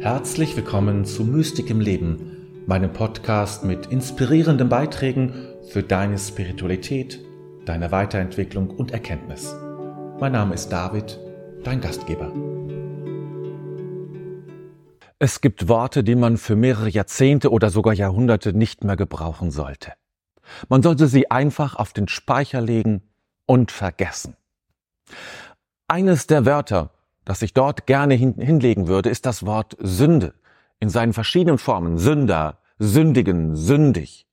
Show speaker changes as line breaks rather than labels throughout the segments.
Herzlich willkommen zu Mystik im Leben, meinem Podcast mit inspirierenden Beiträgen für deine Spiritualität, deine Weiterentwicklung und Erkenntnis. Mein Name ist David, dein Gastgeber.
Es gibt Worte, die man für mehrere Jahrzehnte oder sogar Jahrhunderte nicht mehr gebrauchen sollte. Man sollte sie einfach auf den Speicher legen und vergessen. Eines der Wörter, das ich dort gerne hin hinlegen würde, ist das Wort Sünde in seinen verschiedenen Formen. Sünder, sündigen, sündig.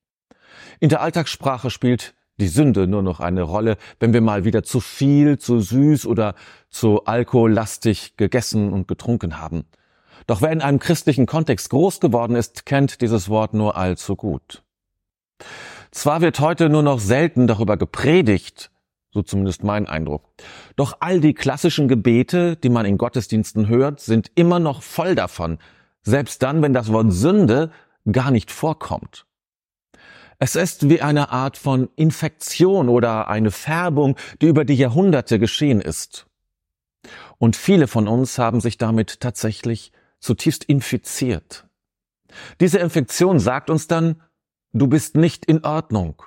In der Alltagssprache spielt die Sünde nur noch eine Rolle, wenn wir mal wieder zu viel, zu süß oder zu alkohollastig gegessen und getrunken haben. Doch wer in einem christlichen Kontext groß geworden ist, kennt dieses Wort nur allzu gut. Zwar wird heute nur noch selten darüber gepredigt, so zumindest mein Eindruck. Doch all die klassischen Gebete, die man in Gottesdiensten hört, sind immer noch voll davon, selbst dann, wenn das Wort Sünde gar nicht vorkommt. Es ist wie eine Art von Infektion oder eine Färbung, die über die Jahrhunderte geschehen ist. Und viele von uns haben sich damit tatsächlich zutiefst infiziert. Diese Infektion sagt uns dann, du bist nicht in Ordnung.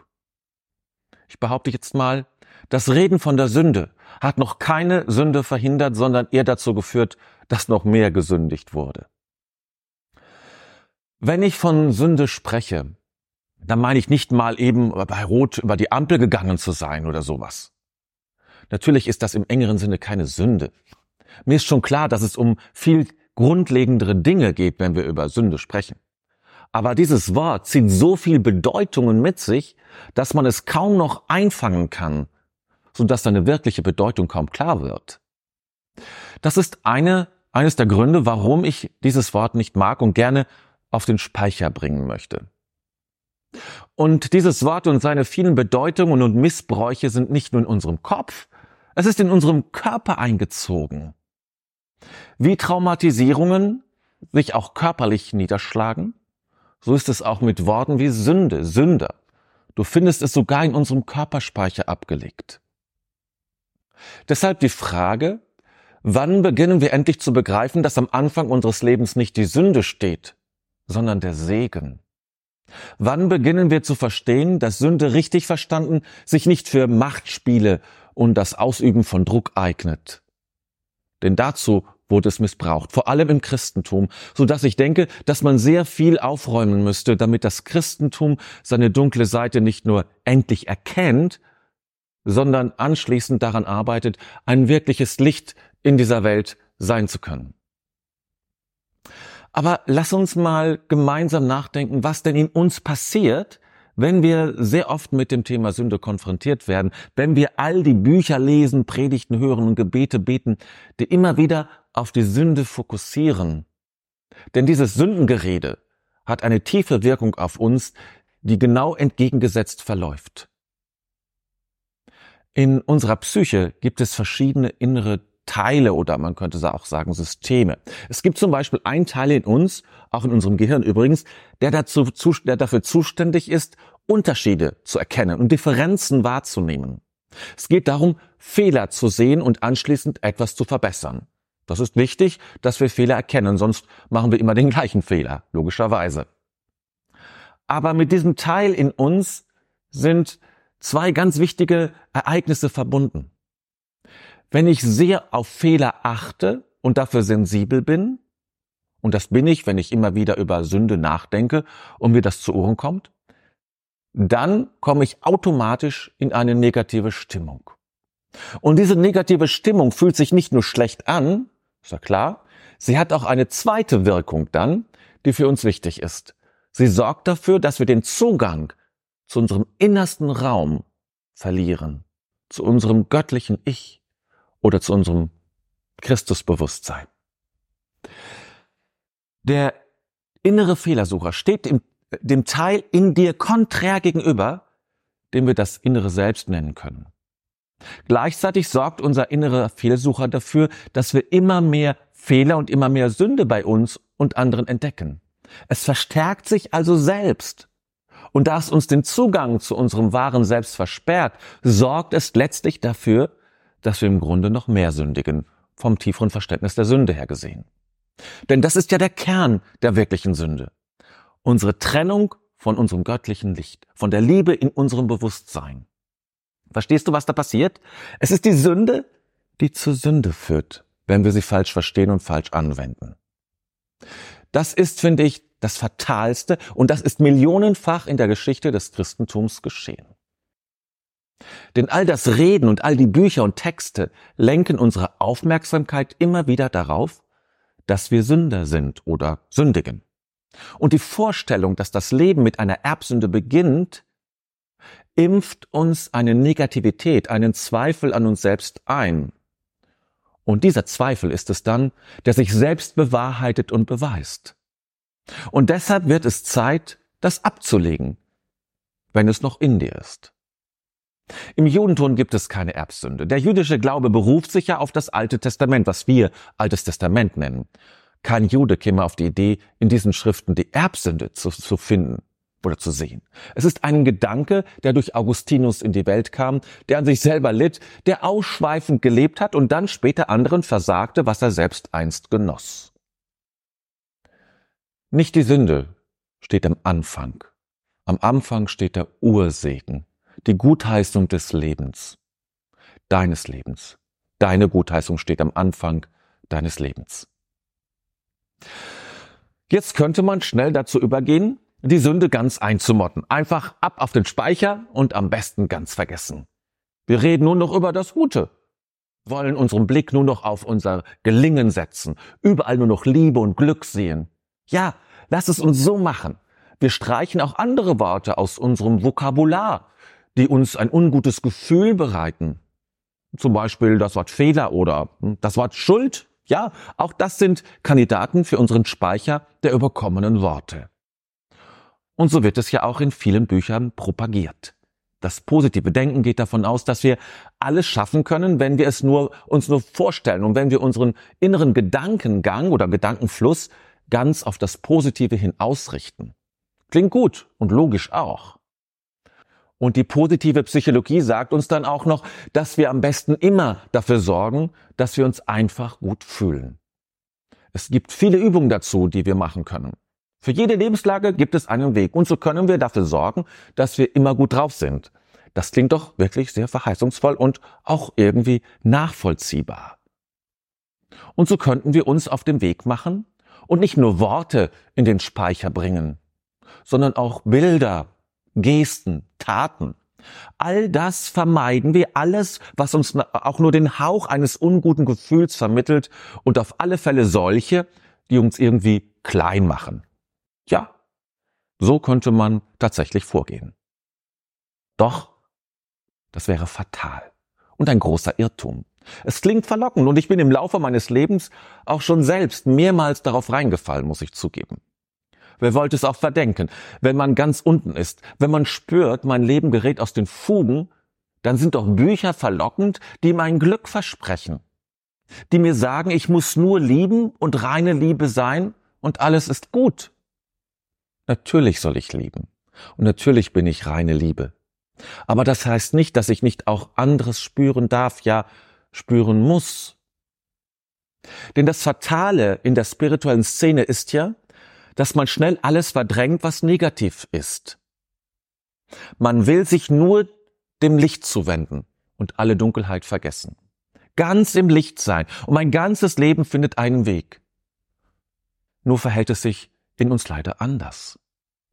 Ich behaupte jetzt mal, das Reden von der Sünde hat noch keine Sünde verhindert, sondern eher dazu geführt, dass noch mehr gesündigt wurde. Wenn ich von Sünde spreche, dann meine ich nicht mal eben bei Rot über die Ampel gegangen zu sein oder sowas. Natürlich ist das im engeren Sinne keine Sünde. Mir ist schon klar, dass es um viel grundlegendere Dinge geht, wenn wir über Sünde sprechen. Aber dieses Wort zieht so viel Bedeutungen mit sich, dass man es kaum noch einfangen kann, sodass seine wirkliche Bedeutung kaum klar wird. Das ist eine, eines der Gründe, warum ich dieses Wort nicht mag und gerne auf den Speicher bringen möchte. Und dieses Wort und seine vielen Bedeutungen und Missbräuche sind nicht nur in unserem Kopf, es ist in unserem Körper eingezogen. Wie Traumatisierungen sich auch körperlich niederschlagen, so ist es auch mit Worten wie Sünde, Sünder. Du findest es sogar in unserem Körperspeicher abgelegt. Deshalb die Frage, wann beginnen wir endlich zu begreifen, dass am Anfang unseres Lebens nicht die Sünde steht, sondern der Segen? Wann beginnen wir zu verstehen, dass Sünde richtig verstanden sich nicht für Machtspiele und das Ausüben von Druck eignet? Denn dazu wurde es missbraucht, vor allem im Christentum, so dass ich denke, dass man sehr viel aufräumen müsste, damit das Christentum seine dunkle Seite nicht nur endlich erkennt, sondern anschließend daran arbeitet, ein wirkliches Licht in dieser Welt sein zu können. Aber lass uns mal gemeinsam nachdenken, was denn in uns passiert, wenn wir sehr oft mit dem Thema Sünde konfrontiert werden, wenn wir all die Bücher lesen, Predigten hören und Gebete beten, die immer wieder auf die Sünde fokussieren. Denn dieses Sündengerede hat eine tiefe Wirkung auf uns, die genau entgegengesetzt verläuft. In unserer Psyche gibt es verschiedene innere Teile oder man könnte auch sagen Systeme. Es gibt zum Beispiel einen Teil in uns, auch in unserem Gehirn übrigens, der, dazu, der dafür zuständig ist, Unterschiede zu erkennen und Differenzen wahrzunehmen. Es geht darum, Fehler zu sehen und anschließend etwas zu verbessern. Das ist wichtig, dass wir Fehler erkennen, sonst machen wir immer den gleichen Fehler, logischerweise. Aber mit diesem Teil in uns sind zwei ganz wichtige Ereignisse verbunden. Wenn ich sehr auf Fehler achte und dafür sensibel bin, und das bin ich, wenn ich immer wieder über Sünde nachdenke und mir das zu Ohren kommt, dann komme ich automatisch in eine negative Stimmung. Und diese negative Stimmung fühlt sich nicht nur schlecht an, ist ja klar, sie hat auch eine zweite Wirkung dann, die für uns wichtig ist. Sie sorgt dafür, dass wir den Zugang zu unserem innersten Raum verlieren, zu unserem göttlichen Ich oder zu unserem Christusbewusstsein. Der innere Fehlersucher steht dem, dem Teil in dir konträr gegenüber, den wir das innere Selbst nennen können. Gleichzeitig sorgt unser innerer Fehlersucher dafür, dass wir immer mehr Fehler und immer mehr Sünde bei uns und anderen entdecken. Es verstärkt sich also selbst. Und da es uns den Zugang zu unserem wahren Selbst versperrt, sorgt es letztlich dafür, dass wir im Grunde noch mehr sündigen, vom tieferen Verständnis der Sünde her gesehen. Denn das ist ja der Kern der wirklichen Sünde. Unsere Trennung von unserem göttlichen Licht, von der Liebe in unserem Bewusstsein. Verstehst du, was da passiert? Es ist die Sünde, die zur Sünde führt, wenn wir sie falsch verstehen und falsch anwenden. Das ist, finde ich, das Fatalste und das ist millionenfach in der Geschichte des Christentums geschehen. Denn all das Reden und all die Bücher und Texte lenken unsere Aufmerksamkeit immer wieder darauf, dass wir Sünder sind oder sündigen. Und die Vorstellung, dass das Leben mit einer Erbsünde beginnt, impft uns eine Negativität, einen Zweifel an uns selbst ein. Und dieser Zweifel ist es dann, der sich selbst bewahrheitet und beweist. Und deshalb wird es Zeit, das abzulegen, wenn es noch in dir ist. Im Judentum gibt es keine Erbsünde. Der jüdische Glaube beruft sich ja auf das Alte Testament, was wir Altes Testament nennen. Kein Jude käme auf die Idee, in diesen Schriften die Erbsünde zu, zu finden oder zu sehen. Es ist ein Gedanke, der durch Augustinus in die Welt kam, der an sich selber litt, der ausschweifend gelebt hat und dann später anderen versagte, was er selbst einst genoss. Nicht die Sünde steht am Anfang. Am Anfang steht der Ursegen, die Gutheißung des Lebens, deines Lebens. Deine Gutheißung steht am Anfang deines Lebens. Jetzt könnte man schnell dazu übergehen, die Sünde ganz einzumotten. Einfach ab auf den Speicher und am besten ganz vergessen. Wir reden nur noch über das Gute, wollen unseren Blick nur noch auf unser Gelingen setzen, überall nur noch Liebe und Glück sehen. Ja, lass es uns so machen. Wir streichen auch andere Worte aus unserem Vokabular, die uns ein ungutes Gefühl bereiten. Zum Beispiel das Wort Fehler oder das Wort Schuld ja, auch das sind Kandidaten für unseren Speicher der überkommenen Worte. Und so wird es ja auch in vielen Büchern propagiert. Das positive Denken geht davon aus, dass wir alles schaffen können, wenn wir es nur, uns nur vorstellen und wenn wir unseren inneren Gedankengang oder Gedankenfluss ganz auf das Positive hin ausrichten. Klingt gut und logisch auch. Und die positive Psychologie sagt uns dann auch noch, dass wir am besten immer dafür sorgen, dass wir uns einfach gut fühlen. Es gibt viele Übungen dazu, die wir machen können. Für jede Lebenslage gibt es einen Weg und so können wir dafür sorgen, dass wir immer gut drauf sind. Das klingt doch wirklich sehr verheißungsvoll und auch irgendwie nachvollziehbar. Und so könnten wir uns auf den Weg machen und nicht nur Worte in den Speicher bringen, sondern auch Bilder, Gesten, Taten. All das vermeiden wir, alles, was uns auch nur den Hauch eines unguten Gefühls vermittelt und auf alle Fälle solche, die uns irgendwie klein machen. Ja, so könnte man tatsächlich vorgehen. Doch, das wäre fatal und ein großer Irrtum. Es klingt verlockend und ich bin im Laufe meines Lebens auch schon selbst mehrmals darauf reingefallen, muss ich zugeben. Wer wollte es auch verdenken? Wenn man ganz unten ist, wenn man spürt, mein Leben gerät aus den Fugen, dann sind doch Bücher verlockend, die mein Glück versprechen. Die mir sagen, ich muss nur lieben und reine Liebe sein und alles ist gut. Natürlich soll ich lieben. Und natürlich bin ich reine Liebe. Aber das heißt nicht, dass ich nicht auch anderes spüren darf, ja spüren muss. Denn das Fatale in der spirituellen Szene ist ja, dass man schnell alles verdrängt, was negativ ist. Man will sich nur dem Licht zuwenden und alle Dunkelheit vergessen. Ganz im Licht sein und mein ganzes Leben findet einen Weg. Nur verhält es sich in uns leider anders.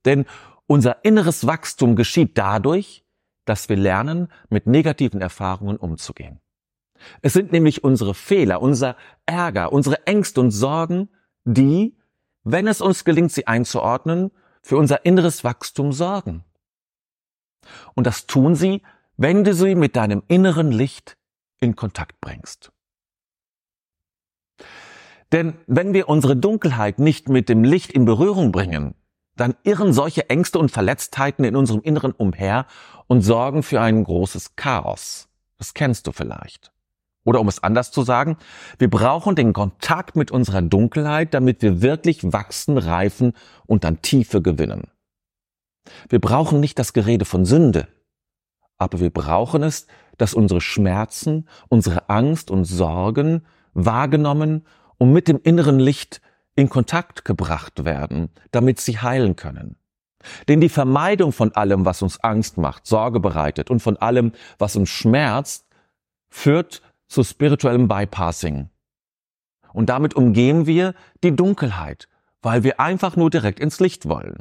Denn unser inneres Wachstum geschieht dadurch, dass wir lernen, mit negativen Erfahrungen umzugehen. Es sind nämlich unsere Fehler, unser Ärger, unsere Ängste und Sorgen, die wenn es uns gelingt, sie einzuordnen, für unser inneres Wachstum sorgen. Und das tun sie, wenn du sie mit deinem inneren Licht in Kontakt bringst. Denn wenn wir unsere Dunkelheit nicht mit dem Licht in Berührung bringen, dann irren solche Ängste und Verletztheiten in unserem Inneren umher und sorgen für ein großes Chaos. Das kennst du vielleicht. Oder um es anders zu sagen, wir brauchen den Kontakt mit unserer Dunkelheit, damit wir wirklich wachsen, reifen und an Tiefe gewinnen. Wir brauchen nicht das Gerede von Sünde, aber wir brauchen es, dass unsere Schmerzen, unsere Angst und Sorgen wahrgenommen und mit dem inneren Licht in Kontakt gebracht werden, damit sie heilen können. Denn die Vermeidung von allem, was uns Angst macht, Sorge bereitet und von allem, was uns schmerzt, führt zu spirituellem Bypassing. Und damit umgehen wir die Dunkelheit, weil wir einfach nur direkt ins Licht wollen.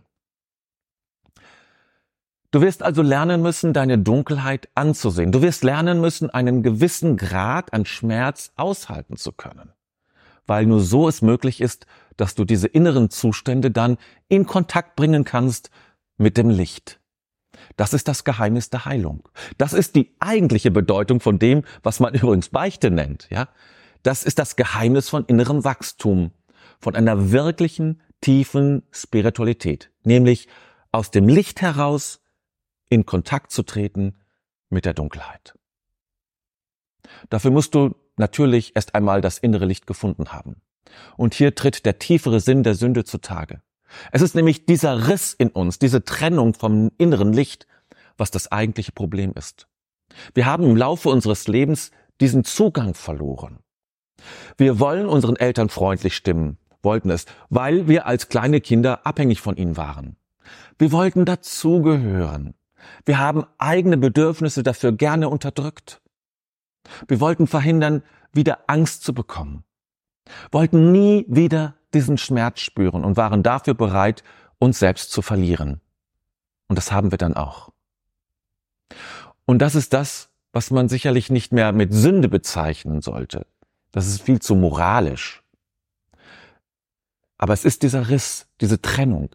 Du wirst also lernen müssen, deine Dunkelheit anzusehen. Du wirst lernen müssen, einen gewissen Grad an Schmerz aushalten zu können. Weil nur so es möglich ist, dass du diese inneren Zustände dann in Kontakt bringen kannst mit dem Licht. Das ist das Geheimnis der Heilung. Das ist die eigentliche Bedeutung von dem, was man übrigens Beichte nennt, ja. Das ist das Geheimnis von innerem Wachstum, von einer wirklichen, tiefen Spiritualität, nämlich aus dem Licht heraus in Kontakt zu treten mit der Dunkelheit. Dafür musst du natürlich erst einmal das innere Licht gefunden haben. Und hier tritt der tiefere Sinn der Sünde zutage. Es ist nämlich dieser Riss in uns, diese Trennung vom inneren Licht, was das eigentliche Problem ist. Wir haben im Laufe unseres Lebens diesen Zugang verloren. Wir wollen unseren Eltern freundlich stimmen, wollten es, weil wir als kleine Kinder abhängig von ihnen waren. Wir wollten dazugehören. Wir haben eigene Bedürfnisse dafür gerne unterdrückt. Wir wollten verhindern, wieder Angst zu bekommen, wollten nie wieder diesen Schmerz spüren und waren dafür bereit, uns selbst zu verlieren. Und das haben wir dann auch. Und das ist das, was man sicherlich nicht mehr mit Sünde bezeichnen sollte. Das ist viel zu moralisch. Aber es ist dieser Riss, diese Trennung,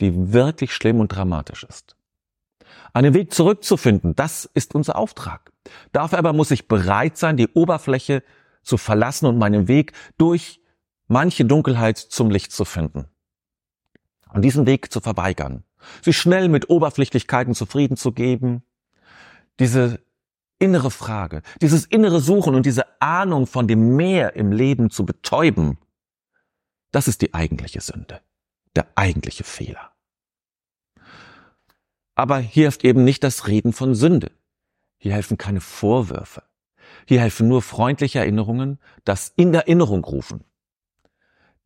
die wirklich schlimm und dramatisch ist. Einen Weg zurückzufinden, das ist unser Auftrag. Dafür aber muss ich bereit sein, die Oberfläche zu verlassen und meinen Weg durch manche Dunkelheit zum Licht zu finden. Und diesen Weg zu verweigern. Sich schnell mit Oberflächlichkeiten zufrieden zu geben. Diese innere Frage, dieses innere Suchen und diese Ahnung von dem Meer im Leben zu betäuben, das ist die eigentliche Sünde, der eigentliche Fehler. Aber hier hilft eben nicht das Reden von Sünde. Hier helfen keine Vorwürfe. Hier helfen nur freundliche Erinnerungen, das in Erinnerung rufen.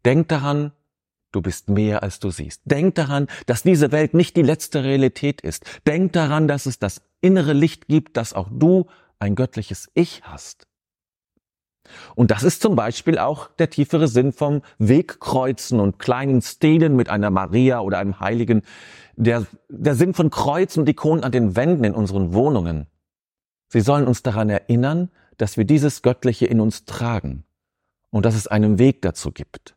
Denk daran, du bist mehr als du siehst. Denk daran, dass diese Welt nicht die letzte Realität ist. Denk daran, dass es das innere Licht gibt, dass auch du ein göttliches Ich hast. Und das ist zum Beispiel auch der tiefere Sinn vom Wegkreuzen und kleinen Stelen mit einer Maria oder einem Heiligen, der, der Sinn von Kreuzen und Ikonen an den Wänden in unseren Wohnungen. Sie sollen uns daran erinnern, dass wir dieses Göttliche in uns tragen und dass es einen Weg dazu gibt.